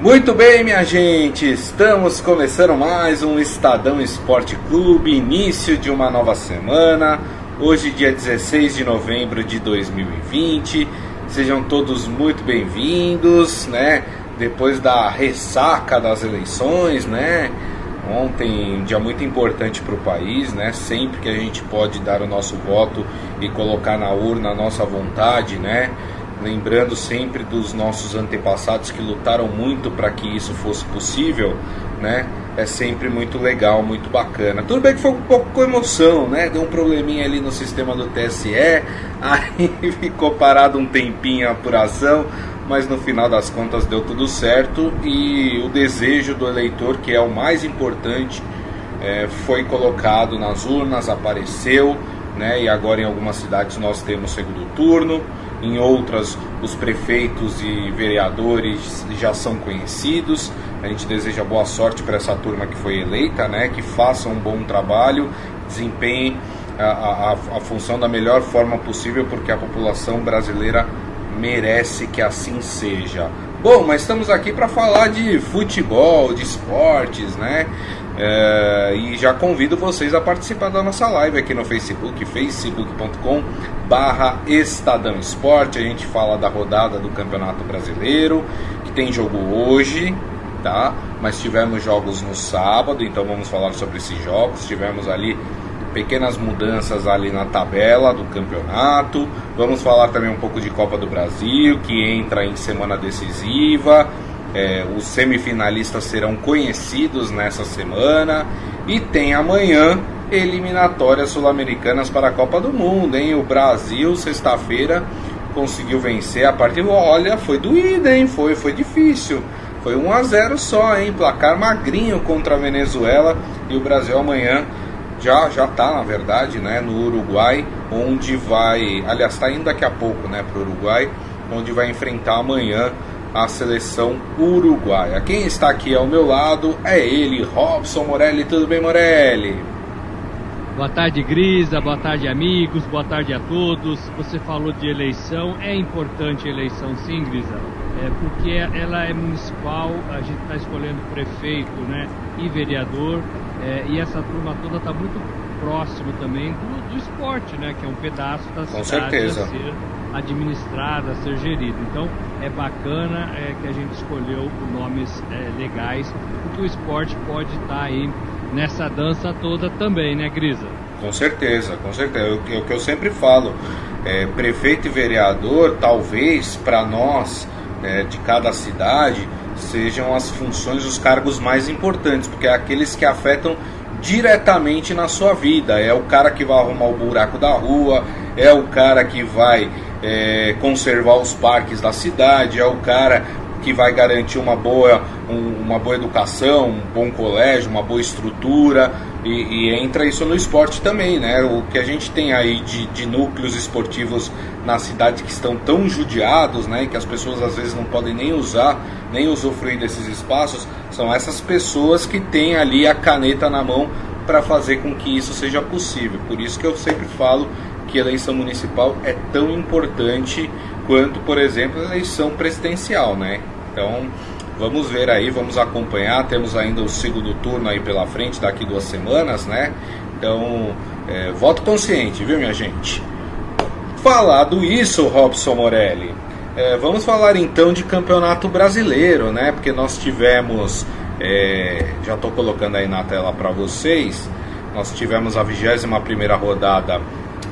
Muito bem, minha gente, estamos começando mais um Estadão Esporte Clube, início de uma nova semana. Hoje, dia 16 de novembro de 2020. Sejam todos muito bem-vindos, né? Depois da ressaca das eleições, né? Ontem, um dia muito importante para o país, né? Sempre que a gente pode dar o nosso voto e colocar na urna a nossa vontade, né? Lembrando sempre dos nossos antepassados que lutaram muito para que isso fosse possível, né? É sempre muito legal, muito bacana. Tudo bem que foi um pouco com emoção, né? Deu um probleminha ali no sistema do TSE, aí ficou parado um tempinho a apuração, mas no final das contas deu tudo certo e o desejo do eleitor, que é o mais importante, é, foi colocado nas urnas, apareceu, né? E agora em algumas cidades nós temos segundo turno em outras os prefeitos e vereadores já são conhecidos. A gente deseja boa sorte para essa turma que foi eleita, né? que faça um bom trabalho, desempenhe a, a, a função da melhor forma possível, porque a população brasileira merece que assim seja. Bom, mas estamos aqui para falar de futebol, de esportes, né? É, e já convido vocês a participar da nossa live aqui no Facebook, facebook.com barra Estadão Esporte. A gente fala da rodada do Campeonato Brasileiro, que tem jogo hoje, tá? Mas tivemos jogos no sábado, então vamos falar sobre esses jogos. Tivemos ali pequenas mudanças ali na tabela do campeonato. Vamos falar também um pouco de Copa do Brasil, que entra em semana decisiva. É, os semifinalistas serão conhecidos nessa semana e tem amanhã eliminatórias sul-americanas para a Copa do Mundo, hein? O Brasil, sexta-feira, conseguiu vencer a partida. Olha, foi doído, hein? Foi, foi difícil. Foi 1 a 0 só, hein? Placar magrinho contra a Venezuela e o Brasil amanhã já já tá, na verdade, né, no Uruguai, onde vai, aliás, está indo daqui a pouco, né, para o Uruguai, onde vai enfrentar amanhã a seleção uruguaia. Quem está aqui ao meu lado é ele, Robson Morelli. Tudo bem, Morelli? Boa tarde, Grisa. Boa tarde, amigos. Boa tarde a todos. Você falou de eleição. É importante a eleição, sim, Grisa. É porque ela é municipal. A gente está escolhendo prefeito, né, e vereador. É, e essa turma toda está muito próximo também do, do, esporte, né, que é um pedaço da Com cidade certeza. a ser administrada, a ser gerida. Então é bacana é, que a gente escolheu nomes é, legais, porque o esporte pode estar tá aí nessa dança toda também, né, Grisa? Com certeza, com certeza. É o que eu sempre falo. É, prefeito e vereador, talvez para nós é, de cada cidade, sejam as funções, os cargos mais importantes, porque é aqueles que afetam diretamente na sua vida. É o cara que vai arrumar o buraco da rua, é o cara que vai é, conservar os parques da cidade, é o cara que vai garantir uma boa, um, uma boa educação, um bom colégio, uma boa estrutura e, e, entra isso no esporte também, né? O que a gente tem aí de, de núcleos esportivos na cidade que estão tão judiados, né? Que as pessoas às vezes não podem nem usar, nem usufruir desses espaços, são essas pessoas que têm ali a caneta na mão para fazer com que isso seja possível. Por isso que eu sempre falo que a eleição municipal é tão importante quanto, por exemplo, a eleição presidencial, né? Então, vamos ver aí, vamos acompanhar. Temos ainda o segundo turno aí pela frente, daqui duas semanas, né? Então, é, voto consciente, viu, minha gente? Falado isso, Robson Morelli, é, vamos falar então de campeonato brasileiro, né? Porque nós tivemos, é, já estou colocando aí na tela para vocês, nós tivemos a 21 primeira rodada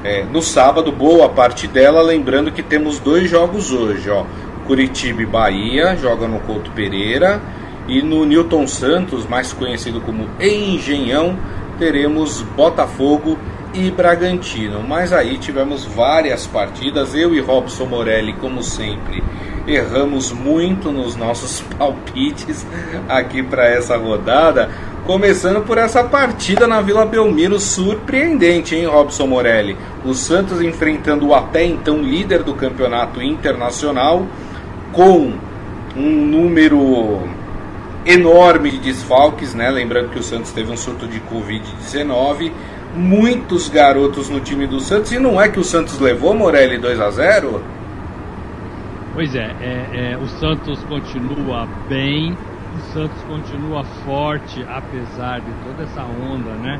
é, no sábado, boa parte dela, lembrando que temos dois jogos hoje, ó. Curitiba e Bahia joga no Couto Pereira e no Newton Santos, mais conhecido como Engenhão, teremos Botafogo e Bragantino. Mas aí tivemos várias partidas, eu e Robson Morelli, como sempre, erramos muito nos nossos palpites aqui para essa rodada. Começando por essa partida na Vila Belmiro, surpreendente, hein, Robson Morelli? O Santos enfrentando o até então líder do campeonato internacional, com um número enorme de desfalques, né? Lembrando que o Santos teve um surto de Covid-19, muitos garotos no time do Santos, e não é que o Santos levou Morelli 2 a 0 Pois é, é, é, o Santos continua bem, o Santos continua forte, apesar de toda essa onda, né?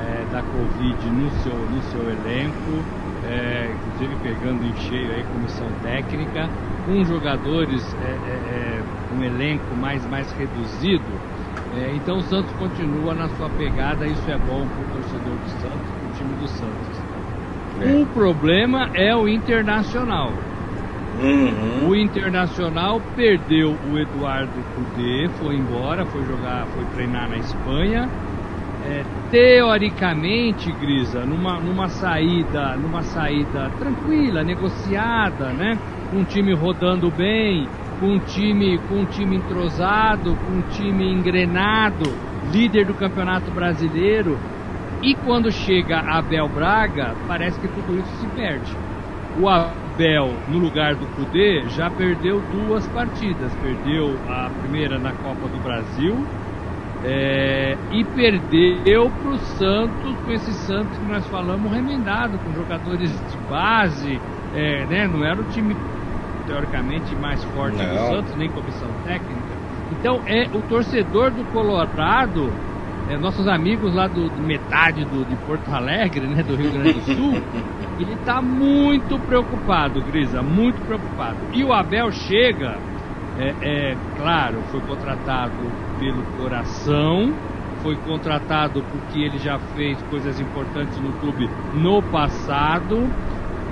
É, da Covid no seu, no seu elenco, é, inclusive pegando em cheio aí comissão técnica, com jogadores, é, é, é um elenco mais, mais reduzido. Então o Santos continua na sua pegada, isso é bom para o torcedor do Santos, para o time do Santos. O problema é o Internacional. Uhum. O Internacional perdeu o Eduardo Cudê, foi embora, foi jogar, foi treinar na Espanha. É, teoricamente, Grisa, numa, numa saída, numa saída tranquila, negociada, né? Com um time rodando bem, com um time, com um time entrosado, com um time engrenado, líder do Campeonato Brasileiro. E quando chega Abel Braga, parece que tudo isso se perde. O Abel, no lugar do Cudê, já perdeu duas partidas. Perdeu a primeira na Copa do Brasil é, e perdeu para o Santos, com esse Santos que nós falamos, remendado, com jogadores de base. É, né, não era o time teoricamente mais forte não. do Santos, nem comissão técnica. Então é o torcedor do Colorado é, nossos amigos lá do, do metade do, de Porto Alegre, né, do Rio Grande do Sul, ele está muito preocupado, Grisa, muito preocupado. E o Abel chega, é, é, claro, foi contratado pelo coração, foi contratado porque ele já fez coisas importantes no clube no passado,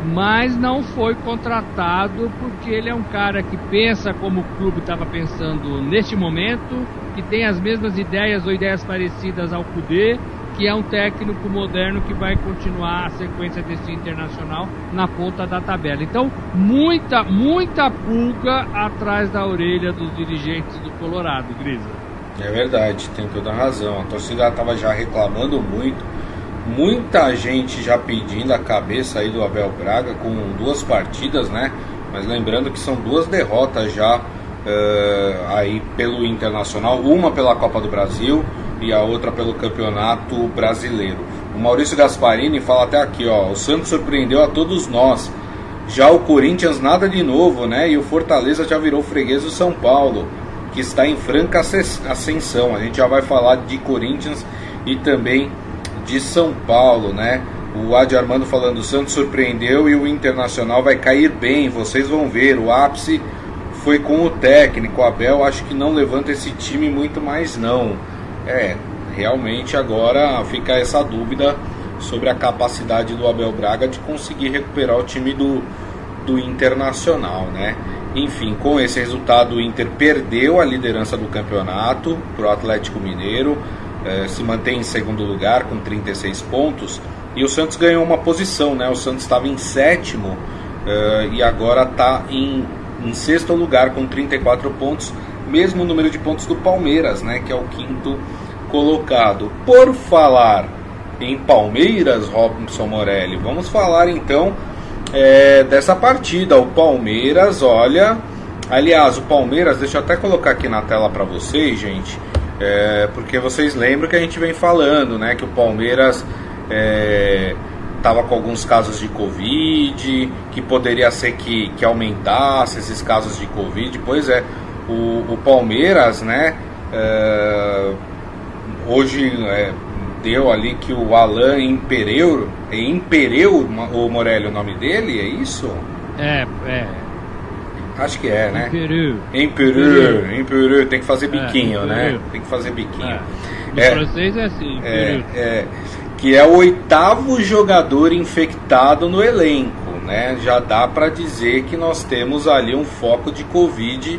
mas não foi contratado porque ele é um cara que pensa como o clube estava pensando neste momento, que tem as mesmas ideias ou ideias parecidas ao Cudê, que é um técnico moderno que vai continuar a sequência desse internacional na ponta da tabela. Então, muita, muita pulga atrás da orelha dos dirigentes do Colorado, Grisa. É verdade, tem toda a razão. A torcida estava já reclamando muito muita gente já pedindo a cabeça aí do Abel Braga com duas partidas, né? Mas lembrando que são duas derrotas já uh, aí pelo Internacional, uma pela Copa do Brasil e a outra pelo Campeonato Brasileiro. O Maurício Gasparini fala até aqui, ó, o Santos surpreendeu a todos nós. Já o Corinthians nada de novo, né? E o Fortaleza já virou freguês do São Paulo, que está em franca ascensão. A gente já vai falar de Corinthians e também de São Paulo, né? O Adi Armando falando, o Santos surpreendeu e o Internacional vai cair bem, vocês vão ver. O ápice foi com o técnico, o Abel acho que não levanta esse time muito mais não. É, realmente agora fica essa dúvida sobre a capacidade do Abel Braga de conseguir recuperar o time do, do Internacional, né? Enfim, com esse resultado o Inter perdeu a liderança do campeonato para o Atlético Mineiro eh, se mantém em segundo lugar com 36 pontos e o Santos ganhou uma posição, né? O Santos estava em sétimo eh, e agora está em, em sexto lugar com 34 pontos, mesmo número de pontos do Palmeiras, né? Que é o quinto colocado. Por falar em Palmeiras, Robson Morelli, vamos falar então é, dessa partida. O Palmeiras, olha. Aliás, o Palmeiras, deixa eu até colocar aqui na tela para vocês, gente. É, porque vocês lembram que a gente vem falando, né? Que o Palmeiras estava é, com alguns casos de Covid, que poderia ser que, que aumentasse esses casos de Covid. Pois é, o, o Palmeiras, né? É, hoje é, deu ali que o Alain Impereu, é Impereu o Morelli o nome dele, é isso? É, é, Acho que é, né? Em Peru. Em Peru, em Peru. Tem que fazer biquinho, é, né? Tem que fazer biquinho. É. é, francês é assim, é, é, que é o oitavo jogador infectado no elenco, né? Já dá para dizer que nós temos ali um foco de Covid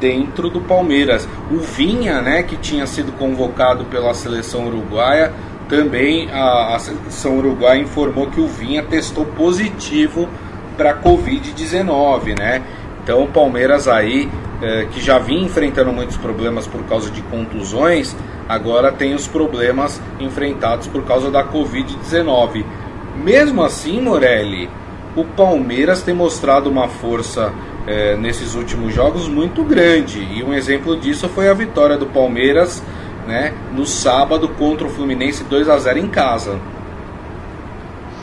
dentro do Palmeiras. O Vinha, né, que tinha sido convocado pela seleção uruguaia, também a, a seleção uruguaia informou que o Vinha testou positivo para Covid-19, né? Então o Palmeiras aí, é, que já vinha enfrentando muitos problemas por causa de contusões, agora tem os problemas enfrentados por causa da Covid-19. Mesmo assim, Morelli, o Palmeiras tem mostrado uma força é, nesses últimos jogos muito grande. E um exemplo disso foi a vitória do Palmeiras né, no sábado contra o Fluminense 2 a 0 em casa.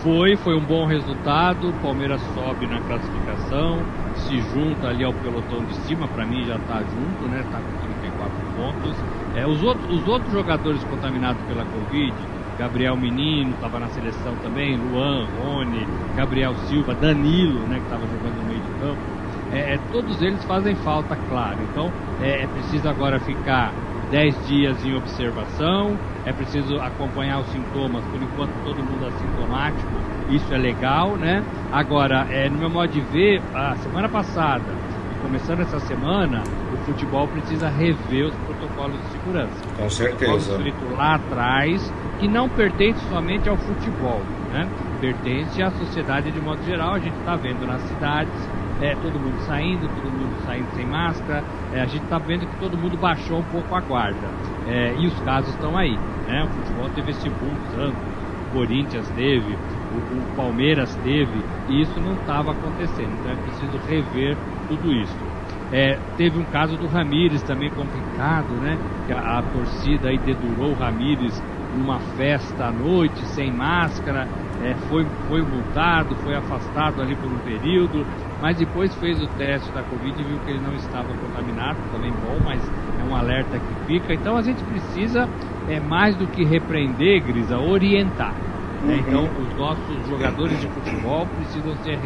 Foi, foi um bom resultado. O Palmeiras sobe na classificação se junta ali ao pelotão de cima, para mim já está junto, né? Está com 34 pontos. É, os, outros, os outros jogadores contaminados pela Covid, Gabriel Menino estava na seleção também, Luan, Rony, Gabriel Silva, Danilo, né, que estava jogando no meio de campo. É, é, todos eles fazem falta, claro. Então é, é preciso agora ficar 10 dias em observação, é preciso acompanhar os sintomas, por enquanto todo mundo é sintomático, isso é legal, né? Agora, é, no meu modo de ver, a semana passada, e começando essa semana, o futebol precisa rever os protocolos de segurança. Com certeza. Escrito lá atrás, que não pertence somente ao futebol, né? Pertence à sociedade de modo geral, a gente está vendo nas cidades, é, todo mundo saindo, todo mundo saindo sem máscara, é, a gente está vendo que todo mundo baixou um pouco a guarda. É, e os casos estão aí. Né? O futebol teve esse boom, Santos, o Corinthians teve, o, o Palmeiras teve, e isso não estava acontecendo. Então é preciso rever tudo isso. É, teve um caso do Ramires também complicado, né? Que a, a torcida aí dedurou o Ramires numa festa à noite, sem máscara, é, foi, foi multado, foi afastado ali por um período, mas depois fez o teste da Covid e viu que ele não estava contaminado, também bom, mas é um alerta que fica. Então a gente precisa, é, mais do que repreender, Grisa, orientar. Né? Uhum. Então os nossos jogadores de futebol precisam ser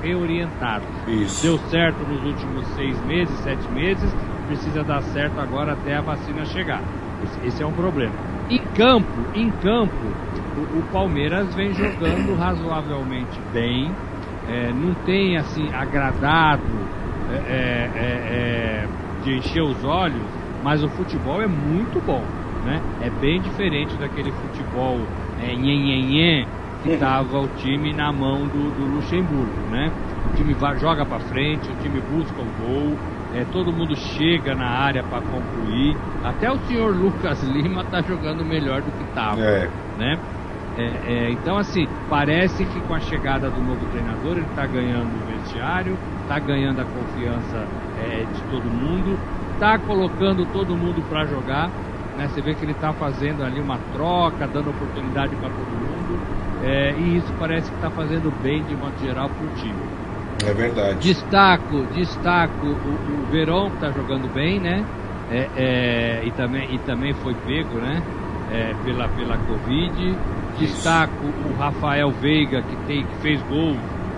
reorientados. Isso. Deu certo nos últimos seis meses, sete meses, precisa dar certo agora até a vacina chegar. Esse, é um problema. Em campo, em campo, o, o Palmeiras vem jogando razoavelmente bem é, não tem assim agradado é, é, é, é, de encher os olhos, mas o futebol é muito bom, né? É bem diferente daquele futebol é, nhen, que estava o time na mão do, do Luxemburgo, né? O time vai, joga para frente, o time busca o gol, é, todo mundo chega na área para concluir. Até o senhor Lucas Lima está jogando melhor do que estava, é. né? É, é, então, assim, parece que com a chegada do novo treinador ele está ganhando o vestiário, está ganhando a confiança é, de todo mundo, está colocando todo mundo para jogar. Né? Você vê que ele está fazendo ali uma troca, dando oportunidade para todo mundo, é, e isso parece que está fazendo bem de modo geral para o time. É verdade. Destaco, destaco o, o Verón que está jogando bem, né? É, é, e, também, e também foi pego, né? É, pela, pela Covid. Destaco o Rafael Veiga, que, tem, que fez gol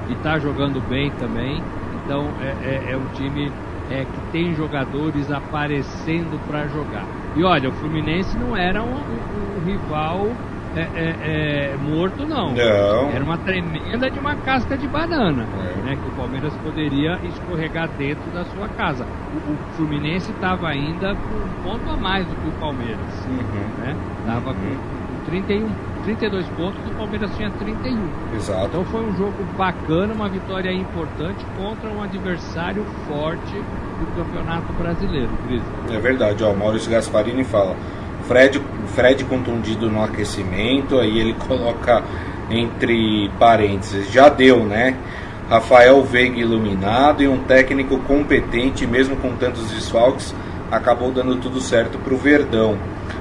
e está jogando bem também. Então é, é, é um time é, que tem jogadores aparecendo para jogar. E olha, o Fluminense não era um, um, um rival é, é, é, morto, não. não. Era uma tremenda de uma casca de banana, né? Que o Palmeiras poderia escorregar dentro da sua casa. O, o Fluminense estava ainda com um ponto a mais do que o Palmeiras, uhum. né? Tava uhum. com 31 32 pontos, o Palmeiras tinha 31. Exato. Então foi um jogo bacana, uma vitória importante contra um adversário forte do Campeonato Brasileiro, Cris. É verdade, ó, o Maurício Gasparini fala. Fred, Fred contundido no aquecimento, aí ele coloca entre parênteses, já deu, né? Rafael Veiga iluminado e um técnico competente, mesmo com tantos desfalques, acabou dando tudo certo para o Verdão.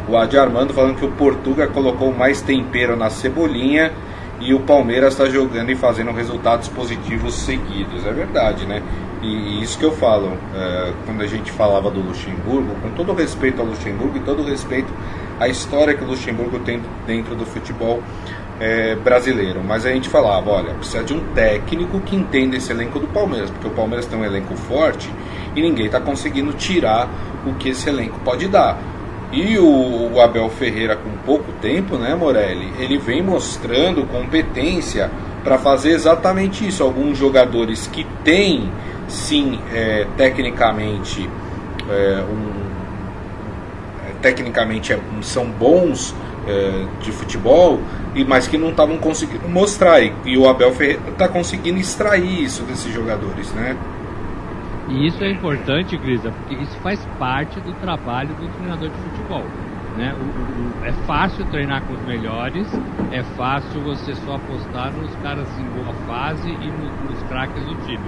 O Adi Armando falando que o Portuga colocou mais tempero na cebolinha e o Palmeiras está jogando e fazendo resultados positivos seguidos. É verdade, né? E isso que eu falo, é, quando a gente falava do Luxemburgo, com todo respeito ao Luxemburgo e todo respeito à história que o Luxemburgo tem dentro do futebol é, brasileiro. Mas a gente falava, olha, precisa de um técnico que entenda esse elenco do Palmeiras, porque o Palmeiras tem um elenco forte e ninguém está conseguindo tirar o que esse elenco pode dar. E o, Abel Ferreira, com pouco tempo, né, Morelli, ele vem mostrando competência para fazer exatamente isso. Alguns jogadores que têm, sim, é, tecnicamente, é, um, é, tecnicamente é, são bons é, de futebol, e mas que não estavam conseguindo mostrar. E, e o Abel Ferreira está conseguindo extrair isso desses jogadores, né? E isso é importante, Grisa, porque isso faz parte do trabalho do treinador de futebol. Né? O, o, é fácil treinar com os melhores, é fácil você só apostar nos caras em boa fase e no, nos craques do time.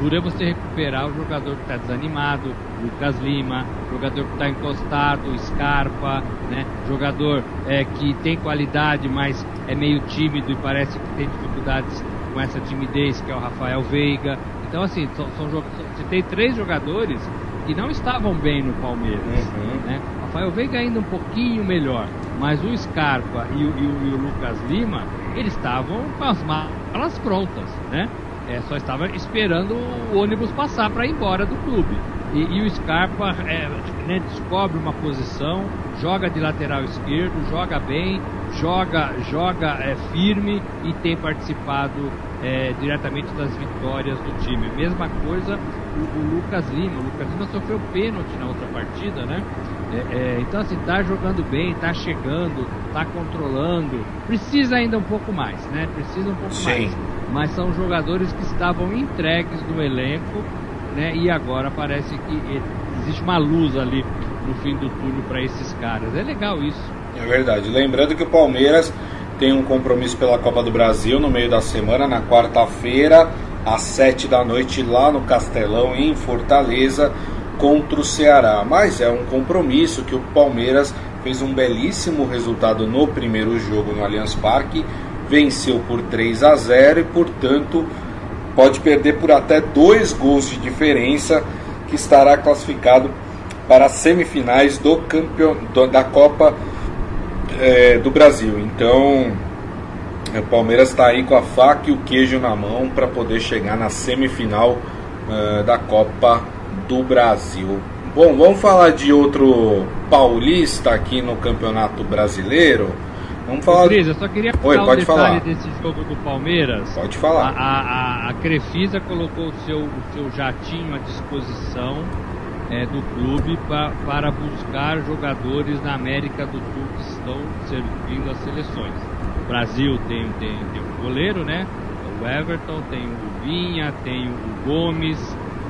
Dura é você recuperar o jogador que está desanimado, Lucas Lima, jogador que está encostado, Scarpa, né? jogador é, que tem qualidade, mas é meio tímido e parece que tem dificuldades com essa timidez, que é o Rafael Veiga. Então, assim, são, são, você tem três jogadores que não estavam bem no Palmeiras. Uhum. Né? Rafael Veiga ainda um pouquinho melhor, mas o Scarpa e o, e o, e o Lucas Lima, eles estavam com as malas prontas, né? É, só estava esperando o ônibus passar para ir embora do clube. E, e o Scarpa é, né, descobre uma posição, joga de lateral esquerdo, joga bem, joga, joga é, firme e tem participado é, diretamente das vitórias do time. Mesma coisa o, o, Lucas Lima. O Lucas Lima sofreu pênalti na outra partida, né? É, é, então assim, tá jogando bem, tá chegando, tá controlando. Precisa ainda um pouco mais, né? Precisa um pouco Sim. mais. Mas são jogadores que estavam entregues no elenco né? E agora parece que existe uma luz ali no fim do túnel para esses caras. É legal isso. É verdade. Lembrando que o Palmeiras tem um compromisso pela Copa do Brasil no meio da semana, na quarta-feira, às sete da noite, lá no Castelão, em Fortaleza, contra o Ceará. Mas é um compromisso que o Palmeiras fez um belíssimo resultado no primeiro jogo no Allianz Parque, venceu por 3 a 0 e, portanto, pode perder por até dois gols de diferença, que estará classificado para as semifinais do campeon... da Copa é, do Brasil. Então, o Palmeiras está aí com a faca e o queijo na mão para poder chegar na semifinal uh, da Copa do Brasil. Bom, vamos falar de outro paulista aqui no Campeonato Brasileiro. Vamos falar. Cris, eu só queria falar um falar. desse jogo do Palmeiras. Pode falar. A, a, a Crefisa colocou o seu, o seu jatinho à disposição é, do clube pra, para buscar jogadores na América do Sul que estão servindo as seleções. O Brasil tem, tem, tem o goleiro, né? O Everton, tem o Vinha, tem o Gomes,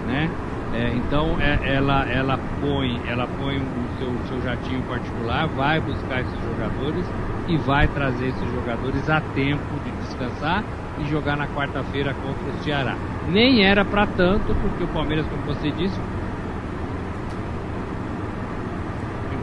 né? É, então é, ela, ela põe, ela põe o seu, seu jatinho particular, vai buscar esses jogadores e vai trazer esses jogadores a tempo de descansar e jogar na quarta-feira contra o Ceará. Nem era para tanto, porque o Palmeiras, como você disse,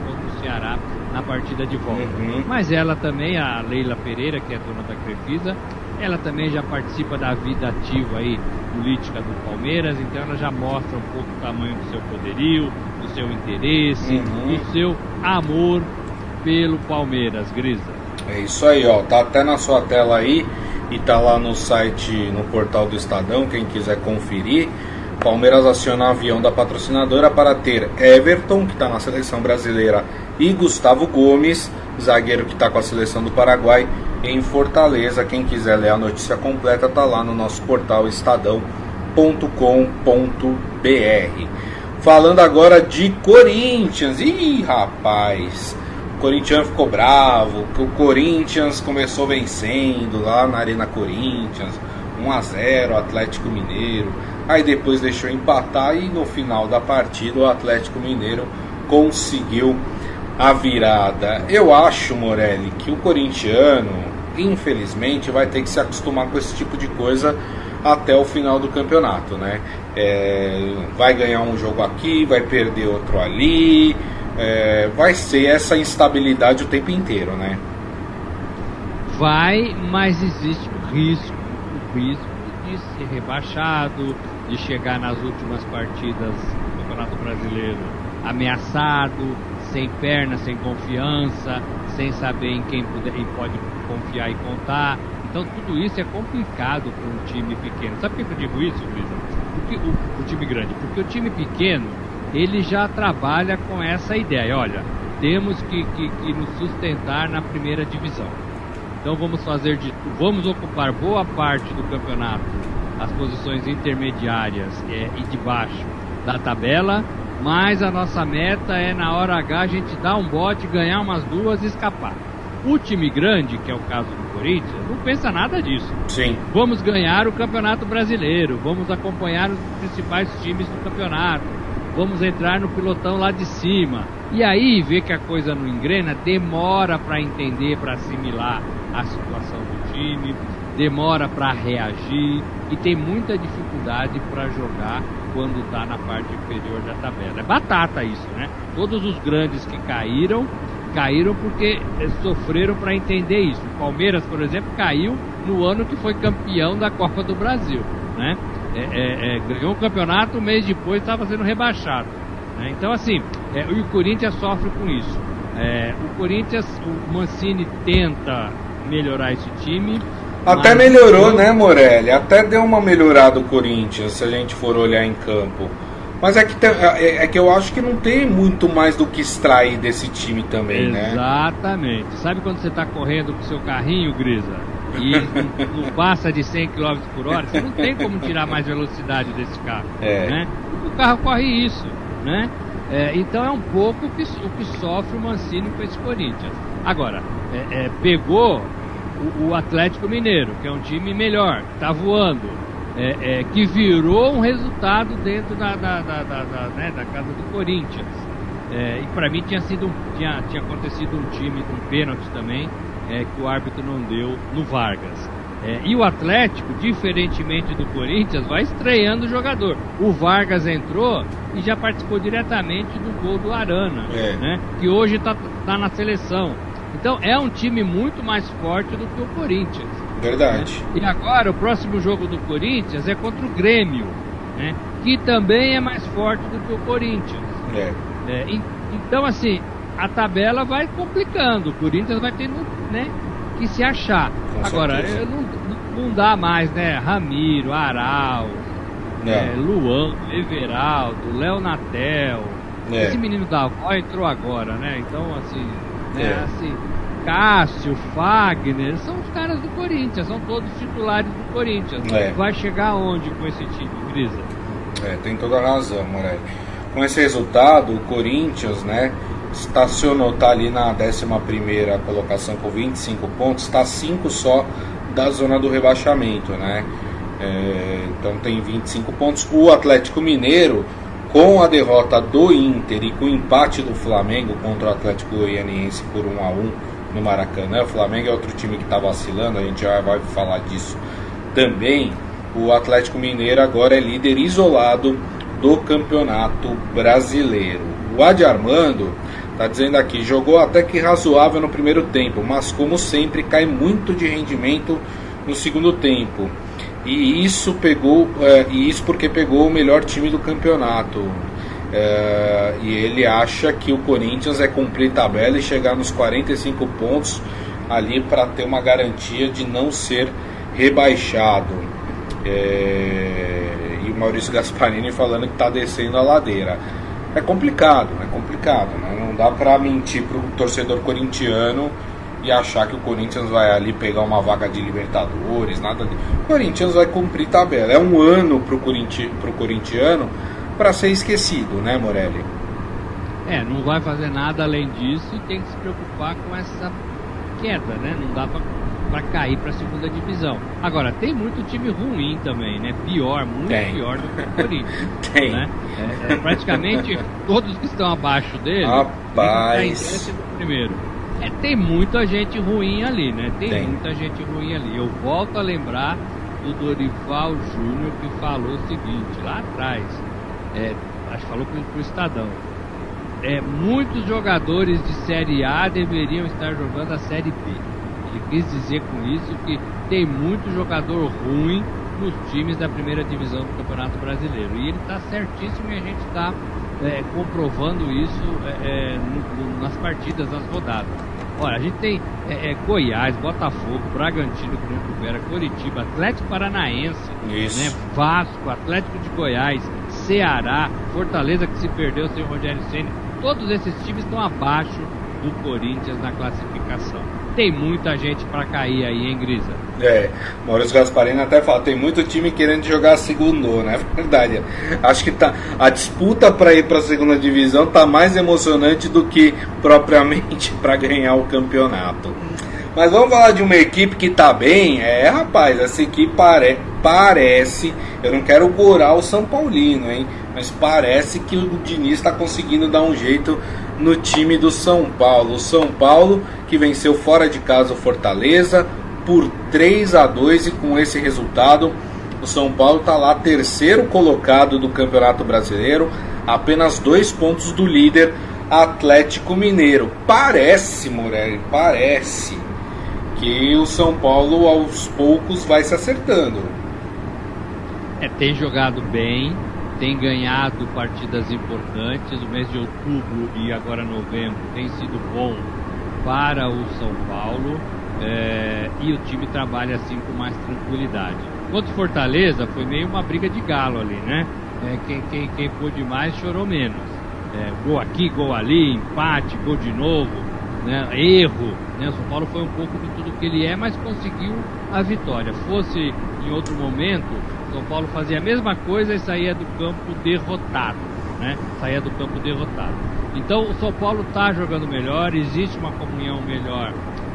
contra o Ceará na partida de volta. Uhum. Mas ela também, a Leila Pereira, que é dona da Crefisa, ela também já participa da vida ativa aí política do Palmeiras, então ela já mostra um pouco o tamanho do seu poderio, do seu interesse, uhum. do seu amor pelo Palmeiras, Grisa. É isso aí, ó, tá até na sua tela aí e tá lá no site, no portal do Estadão, quem quiser conferir. Palmeiras aciona avião da patrocinadora para ter Everton, que está na seleção brasileira, e Gustavo Gomes, zagueiro que está com a seleção do Paraguai, em Fortaleza. Quem quiser ler a notícia completa está lá no nosso portal estadão.com.br. Falando agora de Corinthians. Ih, rapaz! O Corinthians ficou bravo, que o Corinthians começou vencendo lá na Arena Corinthians, 1 a 0 Atlético Mineiro. Aí depois deixou empatar e no final da partida o Atlético Mineiro conseguiu a virada. Eu acho, Morelli, que o corintiano, infelizmente, vai ter que se acostumar com esse tipo de coisa até o final do campeonato, né? É, vai ganhar um jogo aqui, vai perder outro ali, é, vai ser essa instabilidade o tempo inteiro, né? Vai, mas existe o risco, o risco de ser rebaixado, de chegar nas últimas partidas do Campeonato Brasileiro ameaçado, sem perna, sem confiança, sem saber em quem puder, em pode confiar e contar. Então tudo isso é complicado para um time pequeno. Sabe por que eu digo isso, Luísa? Porque o, o, time grande, porque o time pequeno ele já trabalha com essa ideia. Olha, temos que, que, que nos sustentar na primeira divisão. Então vamos fazer de vamos ocupar boa parte do campeonato, as posições intermediárias é, e de baixo da tabela mas a nossa meta é na hora H a gente dar um bote, ganhar umas duas e escapar. O time grande, que é o caso do Corinthians, não pensa nada disso. Sim. Vamos ganhar o Campeonato Brasileiro, vamos acompanhar os principais times do campeonato, vamos entrar no pilotão lá de cima. E aí, ver que a coisa não engrena, demora para entender, para assimilar a situação do time, demora para reagir e tem muita dificuldade para jogar quando está na parte inferior da tabela. É batata isso, né? Todos os grandes que caíram, caíram porque sofreram para entender isso. O Palmeiras, por exemplo, caiu no ano que foi campeão da Copa do Brasil, né? é, é, é, ganhou o campeonato, um mês depois estava sendo rebaixado. Né? Então, assim, é, o Corinthians sofre com isso. É, o Corinthians, o Mancini tenta melhorar esse time. Até melhorou, né, Morelli? Até deu uma melhorada o Corinthians, se a gente for olhar em campo. Mas é que, tem, é, é, que eu acho que não tem muito mais do que extrair desse time também, Exatamente. né? Exatamente. Sabe quando você está correndo com seu carrinho, Grisa? E não passa de 100 km por hora, você não tem como tirar mais velocidade desse carro. É. Né? O carro corre isso, né? É, então é um pouco o que, o que sofre o Mancini com esse Corinthians. Agora, é, é, pegou o, o, Atlético Mineiro, que é um time melhor, está voando, é, é, que virou um resultado dentro da, da, da, da né, casa do Corinthians. É, e para mim tinha sido tinha, tinha acontecido um time com um pênalti também que o árbitro não deu no Vargas. É, e o Atlético, diferentemente do Corinthians, vai estreando o jogador. O Vargas entrou e já participou diretamente do gol do Arana, é. né? Que hoje está tá na seleção. Então é um time muito mais forte do que o Corinthians. Verdade. Né? E agora o próximo jogo do Corinthians é contra o Grêmio, né? Que também é mais forte do que o Corinthians. É. é e, então assim, a tabela vai complicando. O Corinthians vai tendo, né? que se achar. Com Agora, não, não dá mais, né? Ramiro, Aral, é. É, Luan, Everaldo, Léo Natel. É. Esse menino da avó entrou agora, né? Então, assim, né, é. assim, Cássio, Fagner, são os caras do Corinthians, são todos titulares do Corinthians. É. Vai chegar onde com esse time, Grisa? É, tem toda a razão, Morelli. Com esse resultado, o Corinthians, né? estacionou, está ali na 11 colocação com 25 pontos, está 5 só da zona do rebaixamento, né? É, então tem 25 pontos. O Atlético Mineiro, com a derrota do Inter e com o empate do Flamengo contra o Atlético Goianiense por 1 a 1 no Maracanã, o Flamengo é outro time que está vacilando, a gente já vai falar disso também. O Atlético Mineiro agora é líder isolado do Campeonato Brasileiro. O Adi Armando Tá dizendo aqui, jogou até que razoável no primeiro tempo, mas como sempre cai muito de rendimento no segundo tempo. E isso pegou, é, e isso porque pegou o melhor time do campeonato. É, e ele acha que o Corinthians é cumprir tabela e chegar nos 45 pontos ali para ter uma garantia de não ser rebaixado. É, e o Maurício Gasparini falando que está descendo a ladeira é complicado, é complicado, né? Não dá para mentir pro torcedor corintiano e achar que o Corinthians vai ali pegar uma vaga de Libertadores, nada de... O Corinthians vai cumprir tabela. É um ano pro, corinti... pro corintiano para ser esquecido, né, Morelli? É, não vai fazer nada além disso e tem que se preocupar com essa queda, né? Não dá para cair para a segunda divisão. Agora, tem muito time ruim também, né? Pior, muito tem. pior do que o Corinthians. tem. Né? É, é, praticamente todos que estão abaixo dele Rapaz. Tá primeiro. É, tem muita gente ruim ali, né? Tem, tem, muita gente ruim ali. Eu volto a lembrar do Dorival Júnior que falou o seguinte, lá atrás, é, acho que falou para o Estadão. É, muitos jogadores de Série A deveriam estar jogando a Série B. Ele quis dizer com isso que tem muito jogador ruim nos times da primeira divisão do Campeonato Brasileiro. E ele está certíssimo e a gente está é, comprovando isso é, é, nas partidas, nas rodadas. Olha, a gente tem é, é, Goiás, Botafogo, Bragantino, Vera, Coritiba, Atlético Paranaense, né, Vasco, Atlético de Goiás, Ceará, Fortaleza que se perdeu sem o Rogério Senna. Todos esses times estão abaixo do Corinthians na classificação tem muita gente para cair aí, hein, Grisa? É, Maurício Gasparini até fala, tem muito time querendo jogar segundo, né? Verdade. Acho que tá, a disputa para ir para a segunda divisão tá mais emocionante do que propriamente para ganhar o campeonato. Mas vamos falar de uma equipe que tá bem. É, rapaz, essa equipe pare, parece. Eu não quero gorar o São Paulino, hein? Mas parece que o Diniz está conseguindo dar um jeito no time do São Paulo. O São Paulo que venceu fora de casa o Fortaleza por 3 a 2 e com esse resultado o São Paulo está lá terceiro colocado do Campeonato Brasileiro, apenas dois pontos do líder Atlético Mineiro. Parece, Morelli, parece que o São Paulo aos poucos vai se acertando. É, tem jogado bem, tem ganhado partidas importantes. O mês de outubro e agora novembro tem sido bom para o São Paulo é, e o time trabalha assim com mais tranquilidade. Quanto Fortaleza, foi meio uma briga de galo ali, né? É, quem, quem, quem pôde mais chorou menos. É, gol aqui, gol ali, empate, gol de novo, né? erro. Né? O São Paulo foi um pouco de tudo que ele é, mas conseguiu a vitória. Fosse em outro momento, São Paulo fazia a mesma coisa e saía do campo derrotado. Né? Saía do campo derrotado. Então o São Paulo está jogando melhor, existe uma comunhão melhor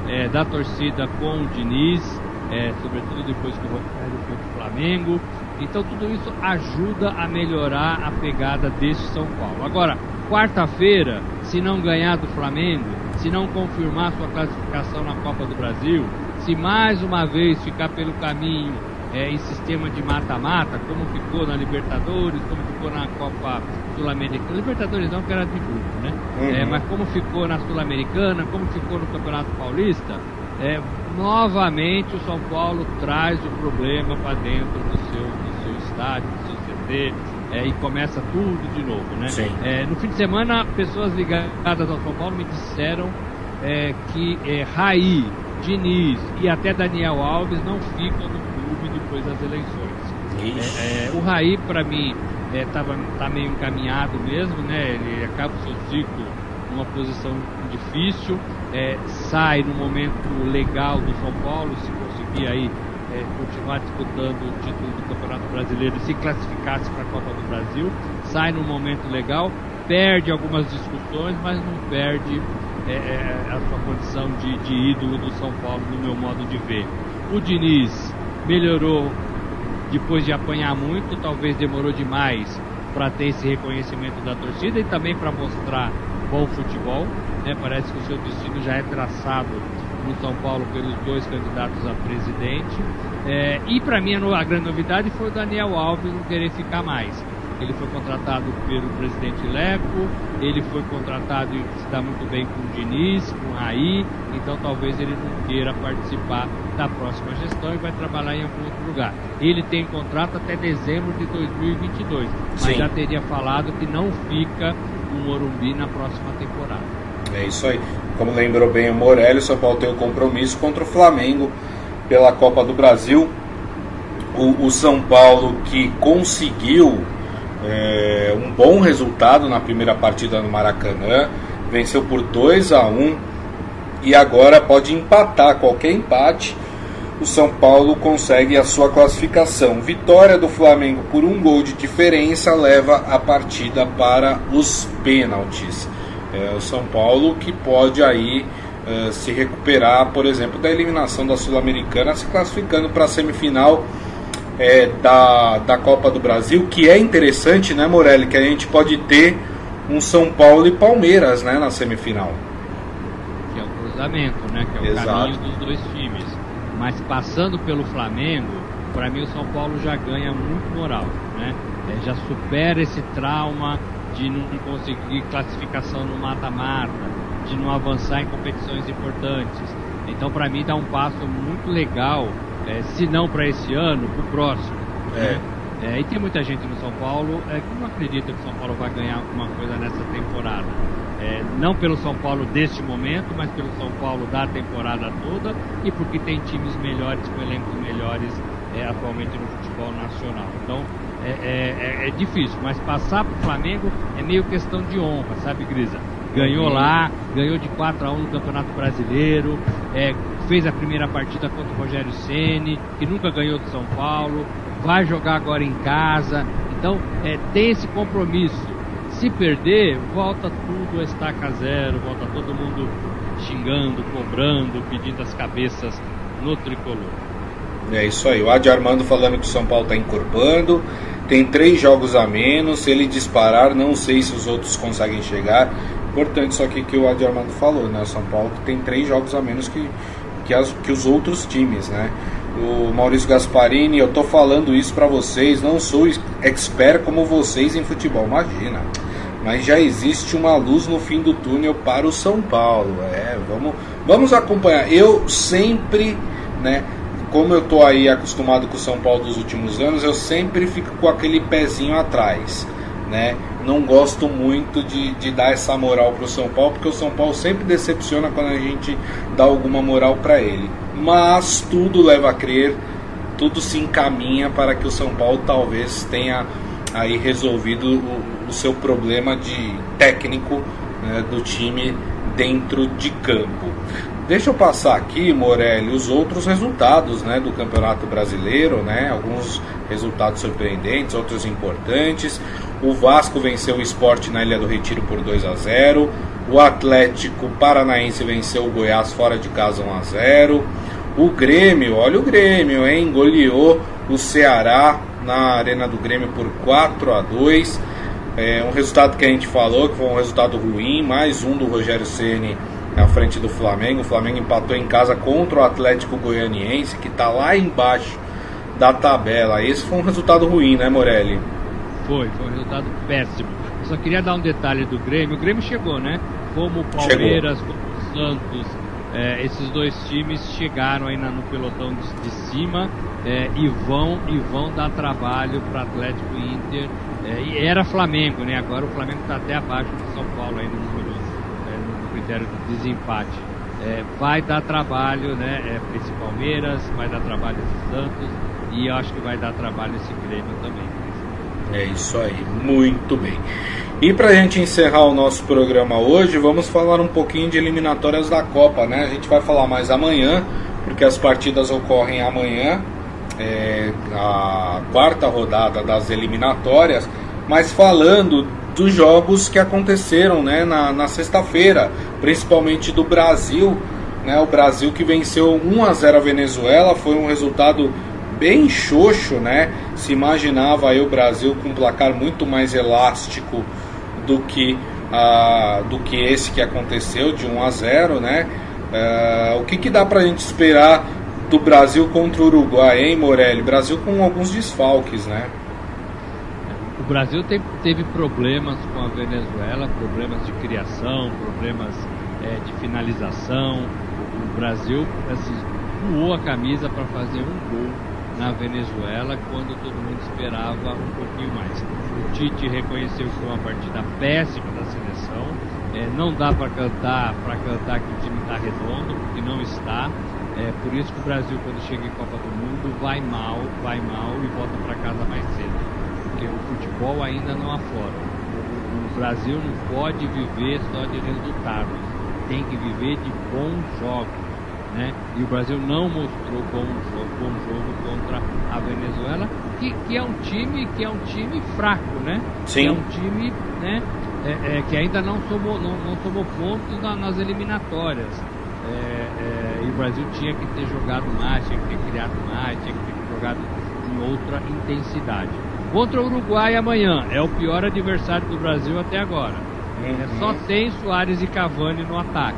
é, da torcida com o Diniz, é, sobretudo depois que o Rogério foi para o Flamengo. Então tudo isso ajuda a melhorar a pegada desse São Paulo. Agora, quarta-feira, se não ganhar do Flamengo, se não confirmar sua classificação na Copa do Brasil, se mais uma vez ficar pelo caminho é, em sistema de mata-mata, como ficou na Libertadores, como ficou na Copa Sul-Americana. Libertadores não, que era de grupo, né? Uhum. É, mas como ficou na Sul-Americana, como ficou no Campeonato Paulista, é, novamente o São Paulo traz o problema para dentro do seu, do seu estádio, do seu CT, é, e começa tudo de novo, né? É, no fim de semana, pessoas ligadas ao São Paulo me disseram é, que é, Raí, Diniz e até Daniel Alves não ficam no clube depois das eleições. É, é, o Raí, para mim, é, tava, tá meio encaminhado mesmo, né? Ele acaba o seu ciclo numa posição difícil, é, sai no momento legal do São Paulo, se conseguir aí é, continuar disputando o título do Campeonato Brasileiro e se classificasse para a Copa do Brasil, sai num momento legal, perde algumas discussões, mas não perde é, é, a sua condição de, de ídolo do São Paulo, no meu modo de ver. O Diniz melhorou depois de apanhar muito, talvez demorou demais para ter esse reconhecimento da torcida e também para mostrar bom futebol. Né? Parece que o seu destino já é traçado no São Paulo pelos dois candidatos a presidente. É, e para mim a grande novidade foi o Daniel Alves não querer ficar mais. Ele foi contratado pelo presidente Leco, ele foi contratado e se dá muito bem com o Diniz, com o Raí, então talvez ele não queira participar da próxima gestão e vai trabalhar em algum outro lugar. Ele tem contrato até dezembro de 2022, mas Sim. já teria falado que não fica no Morumbi na próxima temporada. É isso aí. Como lembrou bem o Morelli, o São Paulo tem o um compromisso contra o Flamengo pela Copa do Brasil. O, o São Paulo que conseguiu é, um bom resultado na primeira partida no Maracanã, venceu por 2 a 1 e agora pode empatar qualquer empate. O São Paulo consegue a sua classificação. Vitória do Flamengo por um gol de diferença leva a partida para os pênaltis. É, o São Paulo que pode aí uh, se recuperar, por exemplo, da eliminação da Sul-Americana, se classificando para a semifinal é, da, da Copa do Brasil, que é interessante, né, Morelli, que a gente pode ter um São Paulo e Palmeiras, né, na semifinal. Que é o cruzamento, né, que é o Exato. caminho dos dois times. Mas passando pelo Flamengo, para mim o São Paulo já ganha muito moral, né? É, já supera esse trauma de não conseguir classificação no mata-mata, de não avançar em competições importantes. Então, para mim, dá um passo muito legal é, se não para esse ano, para o próximo. É. Né? É, e tem muita gente no São Paulo é, que não acredita que o São Paulo vai ganhar alguma coisa nessa temporada. É, não pelo São Paulo deste momento, mas pelo São Paulo da temporada toda e porque tem times melhores, com elencos melhores é, atualmente no futebol nacional. Então é, é, é, é difícil, mas passar para o Flamengo é meio questão de honra, sabe, Grisa? Ganhou lá, ganhou de 4 a 1 no Campeonato Brasileiro, é, fez a primeira partida contra o Rogério Ceni, que nunca ganhou do São Paulo, vai jogar agora em casa. Então, é, tem esse compromisso. Se perder, volta tudo a estaca zero, volta todo mundo xingando, cobrando, pedindo as cabeças no tricolor. É isso aí. O Adi Armando falando que o São Paulo está encorpando. Tem três jogos a menos. Se ele disparar, não sei se os outros conseguem chegar importante isso aqui que o Adi Armando falou, né? O São Paulo tem três jogos a menos que, que, as, que os outros times, né? O Maurício Gasparini, eu tô falando isso para vocês, não sou expert como vocês em futebol, imagina. Mas já existe uma luz no fim do túnel para o São Paulo. É, vamos, vamos acompanhar. Eu sempre, né, como eu tô aí acostumado com o São Paulo dos últimos anos, eu sempre fico com aquele pezinho atrás, né? Não gosto muito de, de dar essa moral pro São Paulo, porque o São Paulo sempre decepciona quando a gente dá alguma moral para ele. Mas tudo leva a crer, tudo se encaminha para que o São Paulo talvez tenha aí resolvido o, o seu problema de técnico né, do time dentro de campo. Deixa eu passar aqui, Morelli, os outros resultados né, do Campeonato Brasileiro, né, alguns resultados surpreendentes, outros importantes. O Vasco venceu o esporte na Ilha do Retiro por 2 a 0 O Atlético Paranaense venceu o Goiás fora de casa 1 a 0 O Grêmio, olha o Grêmio, hein? Goleou o Ceará na Arena do Grêmio por 4 a 2 é um resultado que a gente falou que foi um resultado ruim, mais um do Rogério Ceni na frente do Flamengo. O Flamengo empatou em casa contra o Atlético Goianiense, que está lá embaixo da tabela. Esse foi um resultado ruim, né, Morelli? Foi, foi um resultado péssimo. Eu só queria dar um detalhe do Grêmio. O Grêmio chegou, né? Como o Palmeiras, chegou. como o Santos, é, esses dois times chegaram aí no pelotão de, de cima é, e vão e vão dar trabalho para Atlético e Inter. É, e era Flamengo, né? Agora o Flamengo está até abaixo do São Paulo aí no, número, é, no critério de desempate. É, vai dar trabalho, né? É, esse Palmeiras, vai dar trabalho esse Santos e acho que vai dar trabalho esse Grêmio também. É isso aí, muito bem. E para a gente encerrar o nosso programa hoje, vamos falar um pouquinho de eliminatórias da Copa, né? A gente vai falar mais amanhã, porque as partidas ocorrem amanhã, é, a quarta rodada das eliminatórias, mas falando dos jogos que aconteceram né, na, na sexta-feira, principalmente do Brasil. Né, o Brasil que venceu 1 a 0 a Venezuela, foi um resultado bem xoxo, né? Se imaginava aí o Brasil com um placar muito mais elástico do que, uh, do que esse que aconteceu, de 1 a 0 né? Uh, o que, que dá pra gente esperar do Brasil contra o Uruguai, hein, Morelli? Brasil com alguns desfalques, né? O Brasil tem, teve problemas com a Venezuela, problemas de criação, problemas é, de finalização. O Brasil assim, voou a camisa para fazer um gol na Venezuela quando todo mundo esperava um pouquinho mais. O Tite reconheceu que foi uma partida péssima da seleção. É, não dá para cantar para cantar que o time está redondo, porque não está. É por isso que o Brasil, quando chega em Copa do Mundo, vai mal, vai mal e volta para casa mais cedo. Porque o futebol ainda não aflora. O, o Brasil não pode viver só de resultados. Tem que viver de bons jogos né? E o Brasil não mostrou bom jogo, bom jogo contra a Venezuela, que, que é um time que é um time fraco, né? Sim. Que é um time, né? É, é, que ainda não tomou, não, não pontos na, nas eliminatórias. É, é, e o Brasil tinha que ter jogado mais, tinha que ter criado mais, tinha que ter jogado em outra intensidade. Contra o Uruguai amanhã, é o pior adversário do Brasil até agora. Uhum. É, só tem Soares e Cavani no ataque.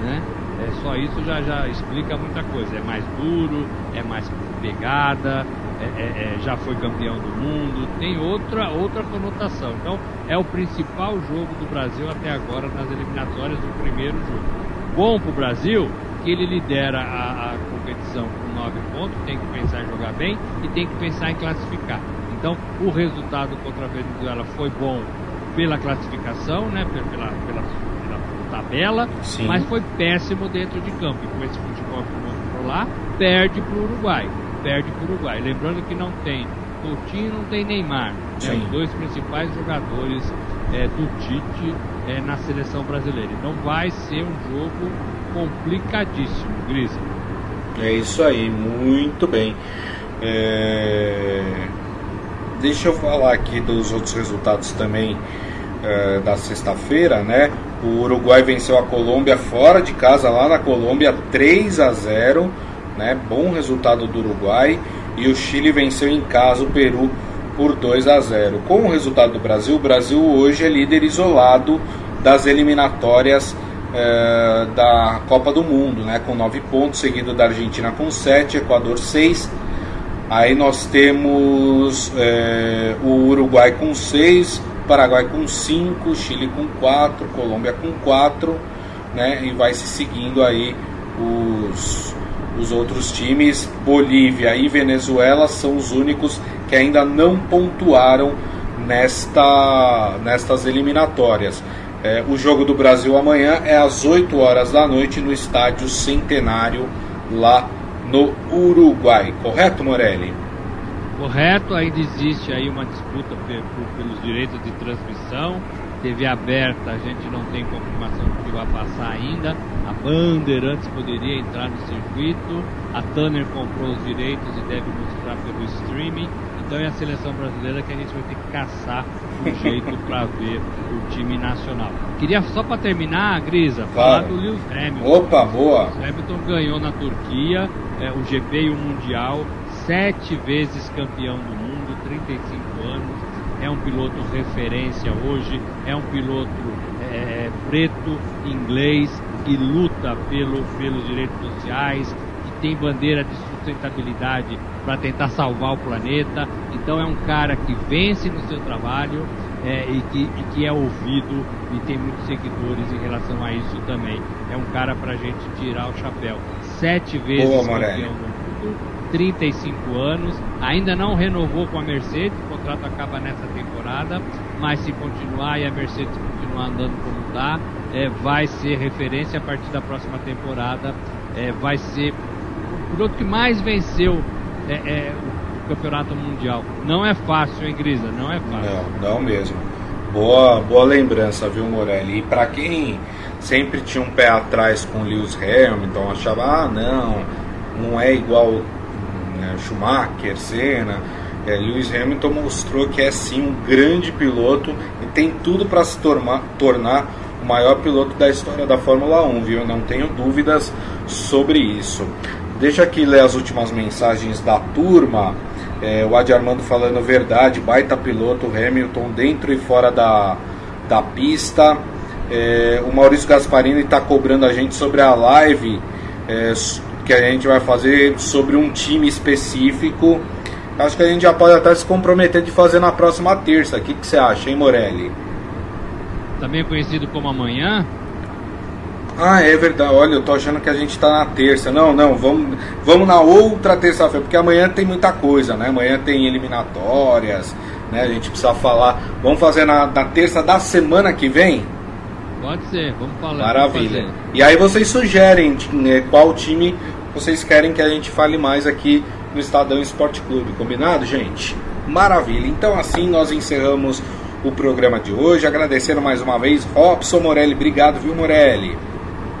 Né? É, só isso já, já explica muita coisa. É mais duro, é mais pegada, é, é, é, já foi campeão do mundo, tem outra, outra conotação. Então, é o principal jogo do Brasil até agora nas eliminatórias do primeiro jogo. Bom para o Brasil que ele lidera a, a competição com nove pontos, tem que pensar em jogar bem e tem que pensar em classificar. Então, o resultado contra a Venezuela foi bom pela classificação, né, pela, pela tabela, Sim. mas foi péssimo dentro de campo. E com esse futebol que mostrou lá, perde para o Uruguai. Perde para o Uruguai. Lembrando que não tem Coutinho não tem Neymar. Né, os dois principais jogadores é, do Tite é, na seleção brasileira. Então vai ser um jogo complicadíssimo, Grisa. É isso aí, muito bem. É... Deixa eu falar aqui dos outros resultados também é, da sexta-feira, né? O Uruguai venceu a Colômbia fora de casa, lá na Colômbia, 3 a 0, né? Bom resultado do Uruguai. E o Chile venceu em casa o Peru por 2 a 0. Com o resultado do Brasil, o Brasil hoje é líder isolado das eliminatórias é, da Copa do Mundo, né? Com 9 pontos, seguido da Argentina com 7, Equador 6. Aí nós temos é, o Uruguai com 6, Paraguai com 5, Chile com 4, Colômbia com 4, né? E vai se seguindo aí os, Os outros times, Bolívia e Venezuela, são os únicos que ainda não pontuaram nesta, nestas eliminatórias. É, o jogo do Brasil amanhã é às 8 horas da noite no estádio Centenário, lá no Uruguai. Correto, Morelli? Correto, ainda existe aí uma disputa pelos direitos de transmissão. TV aberta, a gente não tem confirmação do que vai passar ainda. A Bandeirantes poderia entrar no circuito. A Tanner comprou os direitos e deve mostrar pelo streaming. Então é a seleção brasileira que a gente vai ter que caçar um jeito para ver o time nacional. Queria só para terminar, Grisa, falar do Lewis Hamilton. Opa, boa! O Hamilton ganhou na Turquia é, o GP e o Mundial, sete vezes campeão do mundo, 35 anos. É um piloto referência hoje, é um piloto é, preto, inglês, que luta pelo, pelos direitos sociais, que tem bandeira de sustentabilidade para tentar salvar o planeta. Então é um cara que vence no seu trabalho é, e, que, e, que, é ouvido e tem muitos seguidores em relação a isso também. É um cara para a gente tirar o chapéu. Sete vezes Boa, campeão do mundo, 35 anos, ainda não renovou com a Mercedes, o contrato acaba nessa temporada, mas se continuar e a Mercedes continuar andando como está, é, vai ser referência a partir da próxima temporada, é, vai ser o piloto que mais venceu é, é, o campeonato mundial. Não é fácil, hein, Grisa? Não é fácil. Não, não mesmo. Boa, boa lembrança, viu, Morelli? E para quem sempre tinha um pé atrás com Lewis Hamilton, achava, ah, não, não é igual né, Schumacher, Senna. É, Lewis Hamilton mostrou que é sim um grande piloto e tem tudo para se tornar, tornar o maior piloto da história da Fórmula 1, viu? Não tenho dúvidas sobre isso. Deixa aqui ler as últimas mensagens da turma. É, o Adi Armando falando verdade, baita piloto, Hamilton dentro e fora da, da pista. É, o Maurício Gasparini está cobrando a gente sobre a live é, que a gente vai fazer sobre um time específico. Acho que a gente já pode até se comprometer de fazer na próxima terça. O que, que você acha, hein, Morelli? Também conhecido como amanhã? Ah, é verdade. Olha, eu tô achando que a gente tá na terça. Não, não, vamos, vamos na outra terça-feira, porque amanhã tem muita coisa, né? Amanhã tem eliminatórias, né? A gente precisa falar. Vamos fazer na, na terça da semana que vem? Pode ser, vamos falar. Maravilha. E aí vocês sugerem né, qual time vocês querem que a gente fale mais aqui no Estadão Esporte Clube, combinado, gente? Maravilha. Então assim nós encerramos o programa de hoje, agradecendo mais uma vez Robson Morelli. Obrigado, viu, Morelli?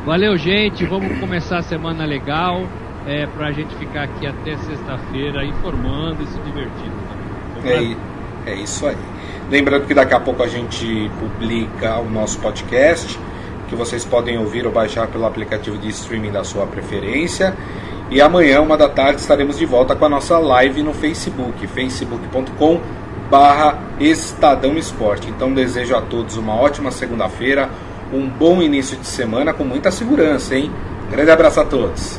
Valeu, gente. Vamos começar a semana legal é, para a gente ficar aqui até sexta-feira informando e se divertindo. É, é isso aí. Lembrando que daqui a pouco a gente publica o nosso podcast, que vocês podem ouvir ou baixar pelo aplicativo de streaming da sua preferência. E amanhã, uma da tarde, estaremos de volta com a nossa live no Facebook, facebook.com barra Estadão Esporte. Então desejo a todos uma ótima segunda-feira, um bom início de semana com muita segurança, hein? Grande abraço a todos.